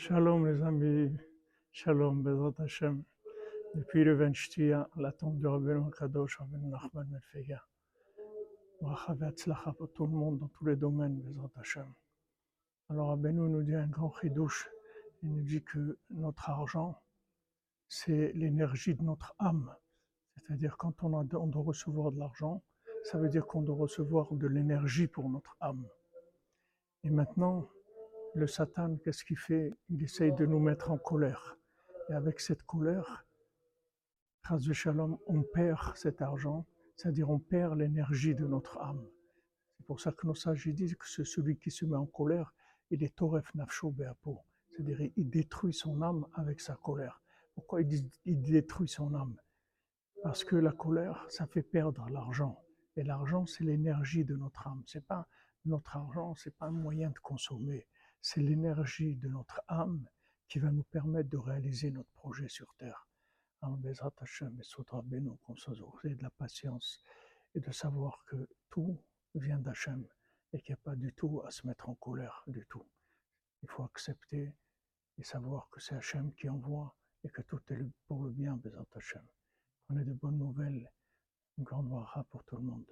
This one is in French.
Shalom les amis, Shalom Bezrat Hashem. Depuis le 20 Shtia, la tombe de Rabbeinu Kadosh, Rabbeinu Nachman Melfega. Bracha pour tout le monde dans tous les domaines, Bezrat Hashem. Alors Rabbeinu nous dit un grand chidouche, il nous dit que notre argent, c'est l'énergie de notre âme. C'est-à-dire quand on, a, on doit recevoir de l'argent, ça veut dire qu'on doit recevoir de l'énergie pour notre âme. Et maintenant, le Satan, qu'est-ce qu'il fait? Il essaye de nous mettre en colère. Et avec cette colère, grâce de Shalom, on perd cet argent, c'est-à-dire on perd l'énergie de notre âme. C'est pour ça que nos sages disent que celui qui se met en colère, il est Toref Nafsho Beapo. C'est-à-dire il détruit son âme avec sa colère. Pourquoi il, il détruit son âme? Parce que la colère, ça fait perdre l'argent. Et l'argent, c'est l'énergie de notre âme. C'est pas notre argent, c'est pas un moyen de consommer c'est l'énergie de notre âme qui va nous permettre de réaliser notre projet sur Terre. Qu'on soit de la patience et de savoir que tout vient d'Hachem et qu'il n'y a pas du tout à se mettre en colère du tout. Il faut accepter et savoir que c'est Hachem qui envoie et que tout est pour le bien, Bezrat Hashem. Prenez de bonnes nouvelles, une grande bracha pour tout le monde.